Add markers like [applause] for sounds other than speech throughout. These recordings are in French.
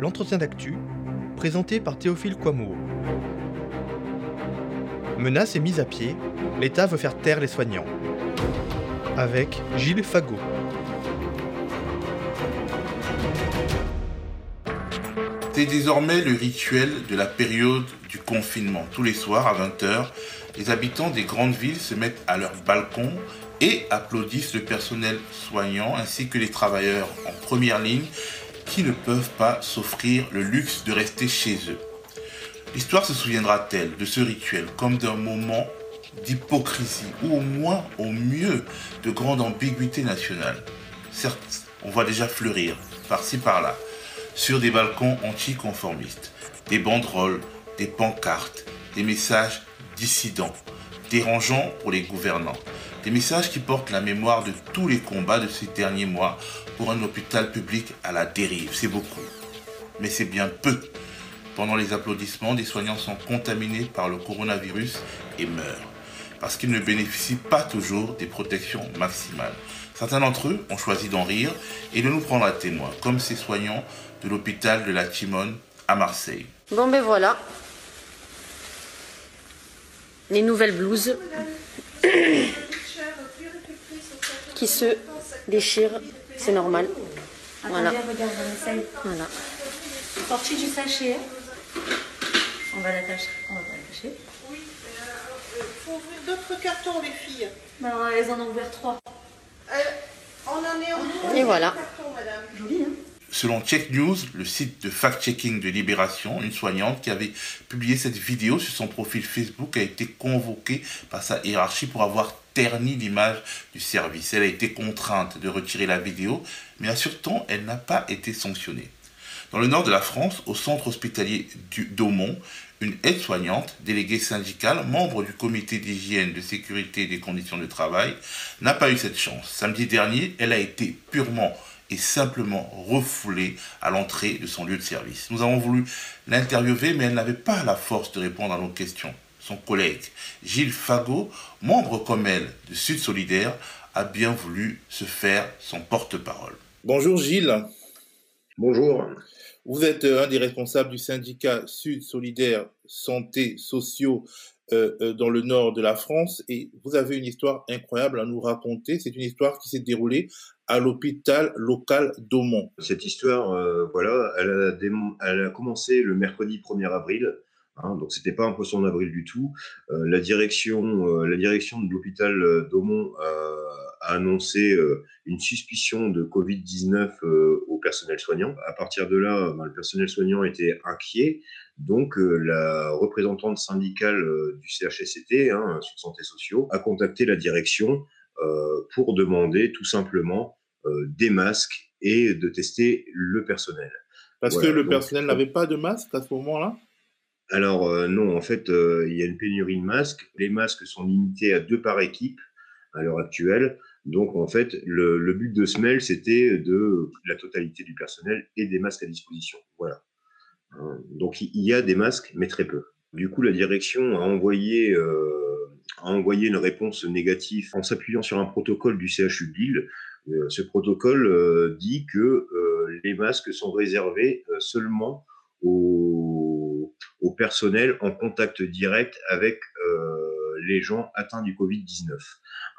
l'entretien d'actu, présenté par Théophile Kouamouo. Menace et mise à pied, l'État veut faire taire les soignants. Avec Gilles Fagot. C'est désormais le rituel de la période du confinement. Tous les soirs à 20h, les habitants des grandes villes se mettent à leur balcon et applaudissent le personnel soignant ainsi que les travailleurs en première ligne qui ne peuvent pas s'offrir le luxe de rester chez eux. L'histoire se souviendra-t-elle de ce rituel comme d'un moment d'hypocrisie ou au moins au mieux de grande ambiguïté nationale? Certes, on voit déjà fleurir par-ci par-là sur des balcons anticonformistes des banderoles, des pancartes, des messages dissidents, dérangeants pour les gouvernants, des messages qui portent la mémoire de tous les combats de ces derniers mois pour un hôpital public à la dérive. C'est beaucoup. Mais c'est bien peu. Pendant les applaudissements, des soignants sont contaminés par le coronavirus et meurent. Parce qu'ils ne bénéficient pas toujours des protections maximales. Certains d'entre eux ont choisi d'en rire et de nous prendre à témoin, comme ces soignants de l'hôpital de la Timone à Marseille. Bon ben voilà. Les nouvelles blouses [coughs] [coughs] qui se déchirent c'est normal. Voilà. Regarde, on essaye. Voilà. Sortie du sachet. On va l'attacher. On va l'attacher. Oui, il faut ouvrir d'autres cartons, les filles. Non, elles en ont ouvert trois. Euh, on en est en deux. Et voilà. Cartons, madame. Joli, hein Selon Check News, le site de fact-checking de Libération, une soignante qui avait publié cette vidéo sur son profil Facebook a été convoquée par sa hiérarchie pour avoir terni l'image du service. Elle a été contrainte de retirer la vidéo, mais assure-t-on, elle n'a pas été sanctionnée. Dans le nord de la France, au centre hospitalier du Daumont, une aide-soignante, déléguée syndicale, membre du comité d'hygiène, de sécurité et des conditions de travail, n'a pas eu cette chance. Samedi dernier, elle a été purement et simplement refoulée à l'entrée de son lieu de service. Nous avons voulu l'interviewer, mais elle n'avait pas la force de répondre à nos questions. Son collègue, Gilles Fagot, membre comme elle de Sud Solidaire, a bien voulu se faire son porte-parole. Bonjour Gilles. Bonjour. Vous êtes un des responsables du syndicat Sud Solidaire Santé Sociaux euh, euh, dans le nord de la France et vous avez une histoire incroyable à nous raconter. C'est une histoire qui s'est déroulée à l'hôpital local d'Aumont. Cette histoire, euh, voilà, elle a, elle a, commencé le mercredi 1er avril. Hein, donc c'était pas un poisson d'avril du tout. la direction, la direction de l'hôpital d'Aumont a annoncé une suspicion de Covid-19 au personnel soignant. À partir de là, ben, le personnel soignant était inquiet. Donc, euh, la représentante syndicale euh, du CHSCT, hein, sur Santé Sociaux, a contacté la direction euh, pour demander tout simplement des masques et de tester le personnel. Parce que le personnel n'avait pas de masque à ce moment-là? Alors non, en fait, il y a une pénurie de masques. Les masques sont limités à deux par équipe à l'heure actuelle. Donc en fait, le, but de Smell, c'était de la totalité du personnel et des masques à disposition. Voilà. Hein, donc il y a des masques, mais très peu. Du coup, la direction a envoyé, euh, a envoyé une réponse négative en s'appuyant sur un protocole du CHU de Lille. Euh, ce protocole euh, dit que euh, les masques sont réservés euh, seulement au, au, personnel en contact direct avec les gens atteints du Covid-19.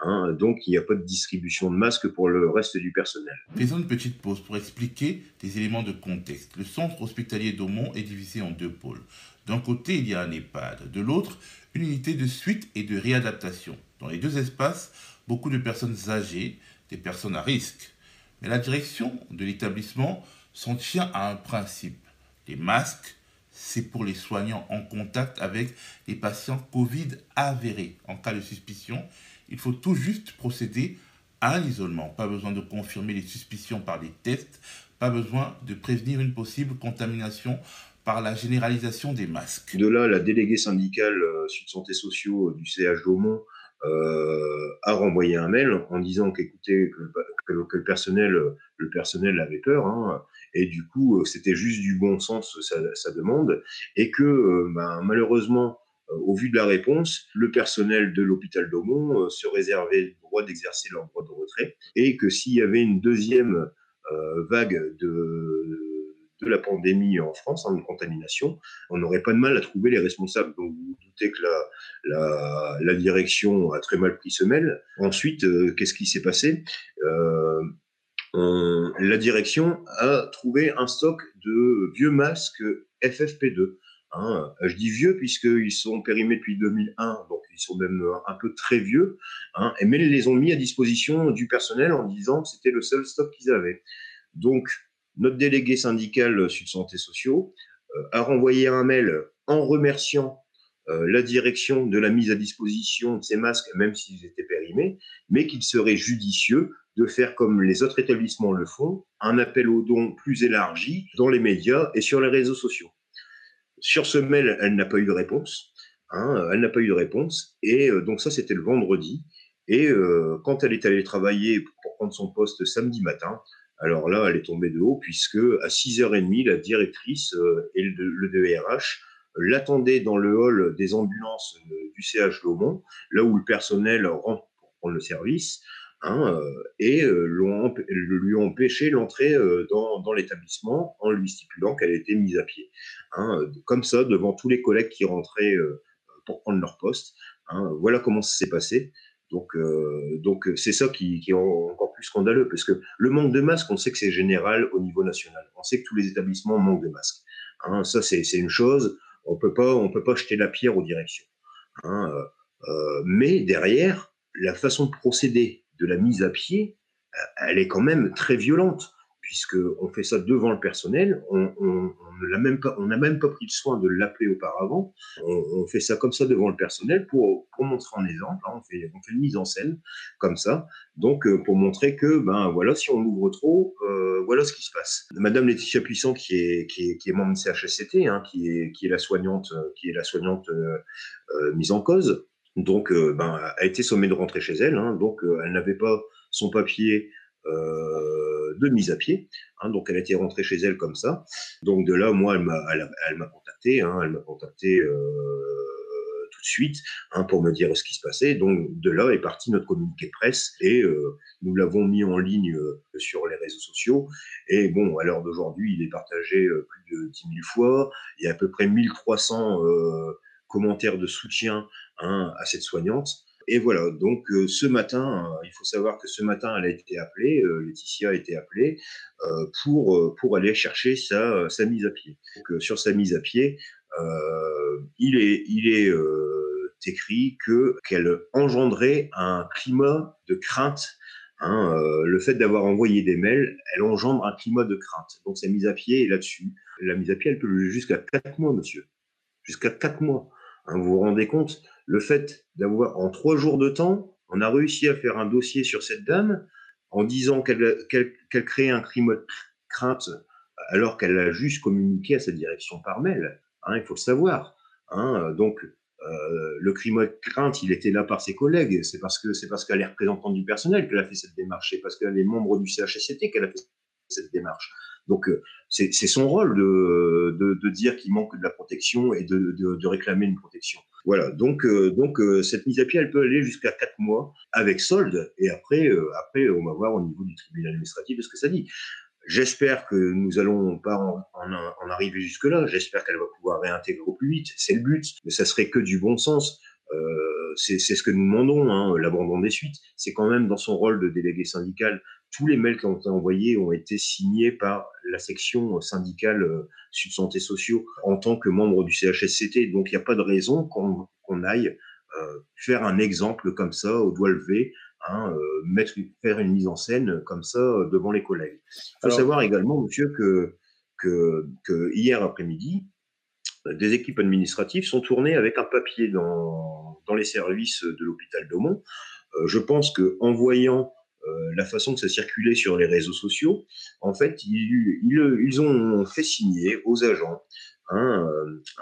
Hein, donc, il n'y a pas de distribution de masques pour le reste du personnel. Faisons une petite pause pour expliquer des éléments de contexte. Le centre hospitalier d'Aumont est divisé en deux pôles. D'un côté, il y a un EHPAD. De l'autre, une unité de suite et de réadaptation. Dans les deux espaces, beaucoup de personnes âgées, des personnes à risque. Mais la direction de l'établissement s'en tient à un principe. Les masques c'est pour les soignants en contact avec les patients Covid avérés. En cas de suspicion, il faut tout juste procéder à un isolement. Pas besoin de confirmer les suspicions par des tests, pas besoin de prévenir une possible contamination par la généralisation des masques. De là, la déléguée syndicale euh, Sud Santé Sociaux du CH d'Aumont euh, a renvoyé un mail en disant qu'écoutez, que, le personnel, le personnel avait peur, hein, et du coup, euh, c'était juste du bon sens sa, demande, et que euh, ben, malheureusement, euh, au vu de la réponse, le personnel de l'hôpital d'Aumont se réservait le droit d'exercer leur droit de retrait, et que s'il y avait une deuxième vague de, de la pandémie en France, en hein, contamination, on n'aurait pas de mal à trouver les responsables. Donc vous, vous doutez que la, la, la, direction a très mal pris semelle. Ensuite, euh, qu'est-ce qui s'est passé? Euh, on, La direction a trouvé un stock de vieux masques FFP2. Hein. Je dis vieux puisqu'ils sont périmés depuis 2001, donc ils sont même un peu très vieux, hein, mais ils les ont mis à disposition du personnel en disant que c'était le seul stock qu'ils avaient. Donc, notre délégué syndical Sud Santé Sociaux euh, a renvoyé un mail en remerciant euh, la direction de la mise à disposition de ces masques, même s'ils étaient périmés, mais qu'il serait judicieux de faire comme les autres établissements le font, un appel aux dons plus élargi dans les médias et sur les réseaux sociaux. Sur ce mail, elle n'a pas eu de réponse. Hein, elle n'a pas eu de réponse. Et euh, donc ça, c'était le vendredi. Et euh, quand elle est allée travailler pour prendre son poste samedi matin, alors là, elle est tombée de haut puisque à 6h30, la directrice euh, et le, le DRH l'attendaient dans le hall des ambulances du CH Lomont, là où le personnel rentre pour prendre le service. Hein, euh, et euh, lui ont empêché l'entrée euh, dans, dans l'établissement en lui stipulant qu'elle était mise à pied. Hein, comme ça, devant tous les collègues qui rentraient pour prendre leur poste. Hein, voilà comment ça s'est passé. Donc, euh, donc c'est ça qui, est encore plus scandaleux, parce que le manque de masques, on sait que c'est général au niveau national. On sait que tous les établissements manquent de masques. Ça, c'est une chose. On peut pas, on peut pas jeter la pierre aux directions. Hein, euh, mais derrière, la façon de procéder de la mise à pied, euh, elle est quand même très violente, puisqu'on fait ça devant le personnel, on, on, on même pas, on n'a même pas pris le soin de l'appeler auparavant, on, fait ça comme ça devant le personnel pour, montrer en exemple, hein, on, fait, une mise en scène comme ça, donc euh, pour montrer que, ben voilà, si on ouvre trop, euh, voilà ce qui se passe. Madame Laetitia Puissant, qui est, qui est, membre de CHSCT, hein, qui, est, qui est la soignante, qui est la soignante euh, euh mise en cause, donc, euh, ben, a été sommée de rentrer chez elle. Hein, donc, euh, elle n'avait pas son papier euh, de mise à pied. Hein, donc, elle été rentrée chez elle comme ça. Donc, de là, moi, elle m'a, elle, elle m'a contacté. Hein, euh, tout de suite hein, pour me dire ce qui se passait. Donc, de là est parti notre communiqué presse et euh, nous l'avons mis en ligne euh, sur les réseaux sociaux. Et bon, à l'heure d'aujourd'hui, il est partagé plus de 10 000 fois. Il y a à peu près 1300 commentaires de soutien hein, à cette soignante. Et voilà, donc euh, ce matin, euh, il faut savoir que ce matin, elle a été appelée, euh, Laetitia a été appelée pour, aller chercher sa, mise à pied. Sur sa mise à pied, il est, écrit que qu'elle engendrait un climat de crainte. Hein, le fait d'avoir envoyé des mails, elle engendre un climat de crainte. Donc sa mise à pied est là-dessus. La mise à pied, elle peut jusqu'à quatre mois, monsieur. Jusqu'à quatre mois. Hein, vous vous rendez compte? Le fait d'avoir, en trois jours de temps, on a réussi à faire un dossier sur cette dame en disant qu'elle qu qu créait un crime de crainte alors qu'elle a juste communiqué à sa direction par mail. Hein, il faut le savoir. Hein, donc, euh, le crime de crainte, il était là par ses collègues. C'est parce que c'est parce qu'elle est représentante du personnel qu'elle a fait cette démarche. C'est parce qu'elle est membre du CHSCT qu'elle a fait cette démarche. Donc, euh, c'est son rôle de, dire qu'il manque de la protection et de, réclamer une protection. Voilà, donc, euh, euh, cette mise à pied, elle peut aller jusqu'à quatre mois avec solde, et après, après, on va voir au niveau du tribunal administratif ce que ça dit. J'espère que nous allons pas en, arriver jusque-là. J'espère qu'elle va pouvoir réintégrer au plus vite. C'est le but, mais ça serait que du bon sens. C'est ce que nous demandons, hein, l'abandon des suites. C'est quand même dans son rôle de délégué syndical tous les mails qui ont été envoyés ont été signés par la section syndicale euh, Sud Santé Sociaux en tant que membre du CHSCT. Donc, il n'y a pas de raison qu'on qu aille euh, faire un exemple comme ça au doigt levé, hein, euh, mettre, faire une mise en scène comme ça devant les collègues. Il faut Alors, savoir également, monsieur, que, que, que hier après-midi, des équipes administratives sont tournées avec un papier dans, dans les services de l'hôpital d'Aumont. Euh, je pense que en voyant euh, la façon que ça circulait sur les réseaux sociaux, en fait, ils, ils, ont fait signer aux agents un,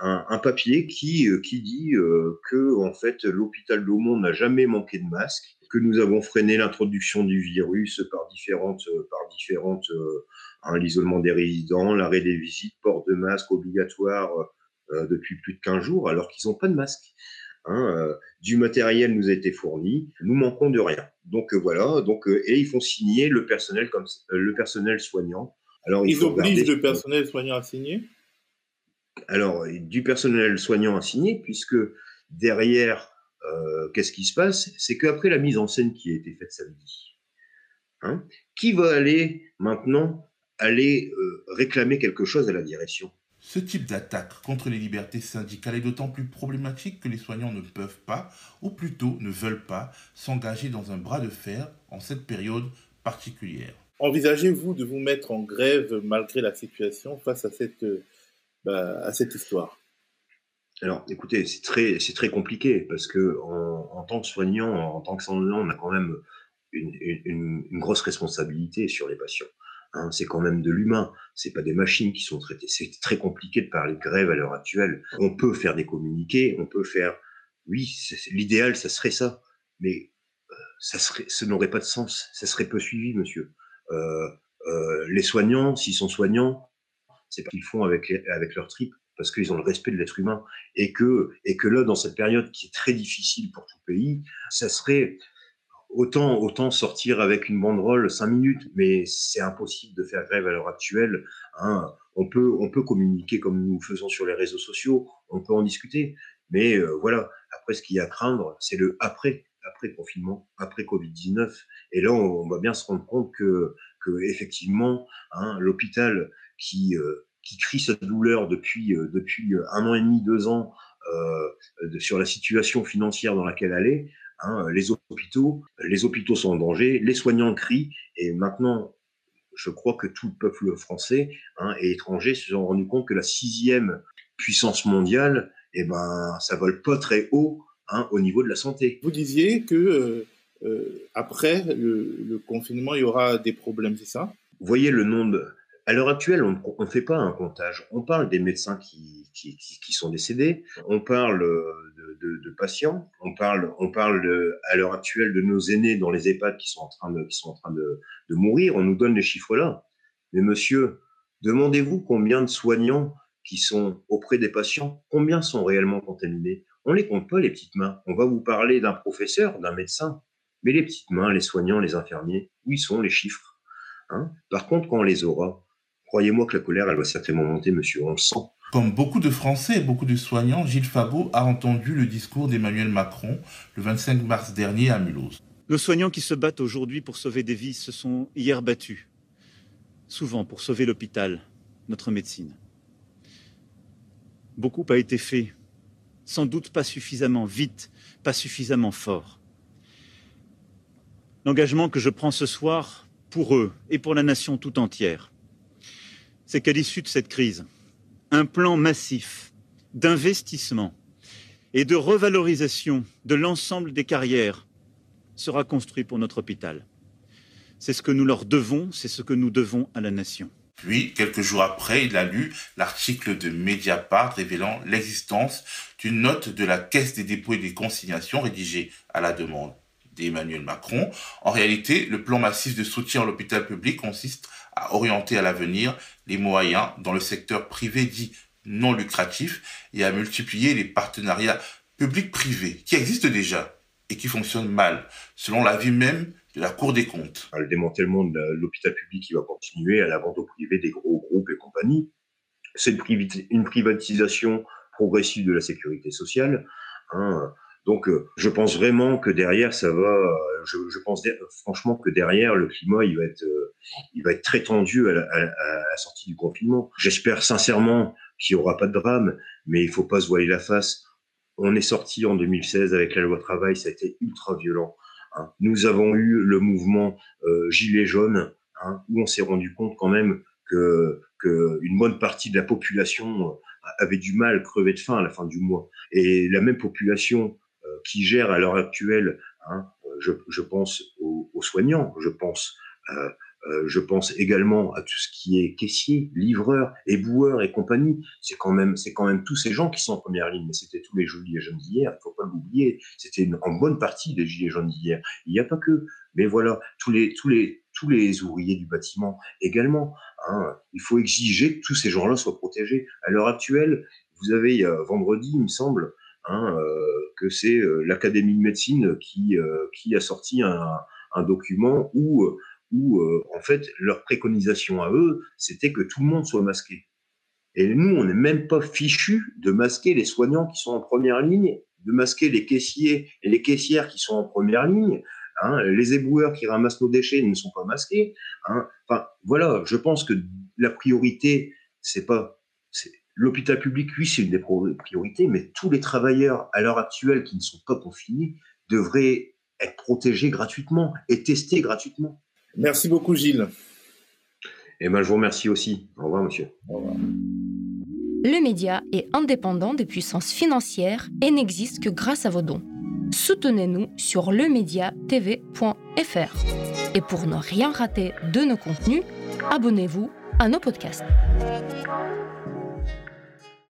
un, un papier qui, qui dit euh, que en fait l'hôpital d'Aumont n'a jamais manqué de masques, que nous avons freiné l'introduction du virus par différentes, par différentes, euh, l'isolement des résidents, l'arrêt des visites, port de masque obligatoire euh, depuis plus de 15 jours, alors qu'ils n'ont pas de masque. Hein, euh, du matériel nous a été fourni, nous manquons de rien. Donc euh, voilà, donc euh, et ils font signer le personnel comme le personnel soignant Alors, Ils obligent le personnel soignant à signer? Alors, du personnel soignant à signer, puisque derrière, euh, qu'est-ce qui se passe? C'est qu'après la mise en scène qui a été faite samedi, hein, qui va aller maintenant aller euh, réclamer quelque chose à la direction? Ce type d'attaque contre les libertés syndicales est d'autant plus problématique que les soignants ne peuvent pas, ou plutôt ne veulent pas, s'engager dans un bras de fer en cette période particulière. Envisagez-vous de vous mettre en grève malgré la situation face à cette, bah, à cette histoire? Alors, écoutez, c'est très, très compliqué parce que en, tant que soignant, en tant que soignant, on a quand même une, une grosse responsabilité sur les patients. Hein, c'est quand même de l'humain, c'est pas des machines qui sont traitées. C'est très compliqué de parler de grève à l'heure actuelle. On peut faire des communiqués, on peut faire, oui, l'idéal, ça serait ça, mais euh, ça n'aurait pas de sens. Ça serait peu suivi, monsieur. Euh, euh, les soignants, s'ils sont soignants, c'est pas qu'ils font avec avec leur trip parce qu'ils ont le respect de l'être humain et que et que là, dans cette période qui est très difficile pour tout pays, ça serait autant, autant sortir avec une banderole cinq minutes, mais c'est impossible de faire grève à l'heure actuelle. Hein. On, peut, on peut communiquer comme nous faisons sur les réseaux sociaux, on peut en discuter, mais euh, voilà. Après, ce qu'il y a à craindre, c'est le après, après confinement, après Covid-19. Et là, on, va bien se rendre compte que, que effectivement, hein, l'hôpital qui, euh, qui crie sa douleur depuis, euh, depuis un an et demi, deux ans euh, sur la situation financière dans laquelle elle est, Hein, les hôpitaux, les hôpitaux sont en danger, les soignants crient, et maintenant, je crois que tout le peuple français hein, et étranger se sont rendus compte que la sixième puissance mondiale, eh ben, ça vole pas très haut hein, au niveau de la santé. Vous disiez que euh, euh, après le, confinement, il y aura des problèmes, c'est ça? Vous voyez le nombre. À l'heure actuelle, on ne fait pas un comptage. On parle des médecins qui, qui, sont décédés. On parle de, patients. On parle, on parle à l'heure actuelle de nos aînés dans les EHPAD qui sont en train de, qui sont en train de, mourir. On nous donne les chiffres là. Mais monsieur, demandez-vous combien de soignants qui sont auprès des patients, combien sont réellement contaminés? On les compte pas les petites mains. On va vous parler d'un professeur, d'un médecin, mais les petites mains, les soignants, les infirmiers, où sont les chiffres hein? Par contre, quand on les aura, croyez-moi que la colère, elle va certainement monter, monsieur. On le sent. Comme beaucoup de Français et beaucoup de soignants, Gilles Fabot a entendu le discours d'Emmanuel Macron le 25 mars dernier à Mulhouse. Nos soignants qui se battent aujourd'hui pour sauver des vies se sont hier battus, souvent pour sauver l'hôpital, notre médecine. Beaucoup a été fait, sans doute pas suffisamment vite, pas suffisamment fort. L'engagement que je prends ce soir pour eux et pour la nation tout entière, c'est qu'à l'issue de cette crise, un plan massif d'investissement et de revalorisation de l'ensemble des carrières sera construit pour notre hôpital. C'est ce que nous leur devons, c'est ce que nous devons à la nation. Puis, quelques jours après, il a lu l'article de Mediapart révélant l'existence d'une note de la Caisse des dépôts et des consignations rédigée à la demande d'Emmanuel Macron. En réalité, le plan massif de soutien à l'hôpital public consiste à orienter à l'avenir les moyens dans le secteur privé dit non lucratif et à multiplier les partenariats publics-privés qui existent déjà et qui fonctionnent mal, selon l'avis même de la Cour des comptes. Le démantèlement de l'hôpital public qui va continuer à la au privé des gros groupes et compagnies. C'est une privatisation progressive de la sécurité sociale. Hein. Donc, euh, je pense vraiment que derrière, ça va. Euh, je, pense franchement que derrière, le climat, il va être, euh, très tendu à la, sortie du confinement. J'espère sincèrement qu'il n'y aura pas de drame, mais il faut pas se voiler la face. On est sorti en 2016 avec la loi travail, ça a été ultra violent. Hein. Nous avons eu le mouvement euh, Gilets jaunes, hein, où on s'est rendu compte quand même que, une bonne partie de la population avait du mal, crever de faim à la fin du mois. Et la même population qui gère à l'heure actuelle, hein, je, pense aux, soignants, je pense, euh, euh, je pense également à tout ce qui est caissier, livreur, éboueur et compagnie. C'est quand même, c'est quand même tous ces gens qui sont en première ligne. Mais c'était tous les gilets jaunes d'hier. Il faut pas l'oublier. C'était en bonne partie des gilets jaunes d'hier. Il n'y a pas que. Mais voilà, tous les, tous les, tous les ouvriers du bâtiment également. Hein, il faut exiger que tous ces gens-là soient protégés. À l'heure actuelle, vous avez vendredi, il me semble, Hein, euh, que c'est euh, l'Académie de médecine qui, euh, qui a sorti un, un document où où, en fait, leur préconisation à eux, c'était que tout le monde soit masqué. Et nous, on n'est même pas fichu de masquer les soignants qui sont en première ligne, de masquer les caissiers et les caissières qui sont en première ligne. Hein. les éboueurs qui ramassent nos déchets ne sont pas masqués. Hein. Enfin, voilà, je pense que la priorité, c'est pas l'hôpital public, oui, c'est une des priorités, mais tous les travailleurs à l'heure actuelle qui ne sont pas confinés devraient être protégés gratuitement et testés gratuitement. Merci beaucoup, Gilles. Et eh ben, je vous remercie aussi. Au revoir, monsieur. Au revoir. Le média est indépendant des puissances financières et n'existe que grâce à vos dons. Soutenez-nous sur lemediatv.fr. Et pour ne rien rater de nos contenus, abonnez-vous à nos podcasts.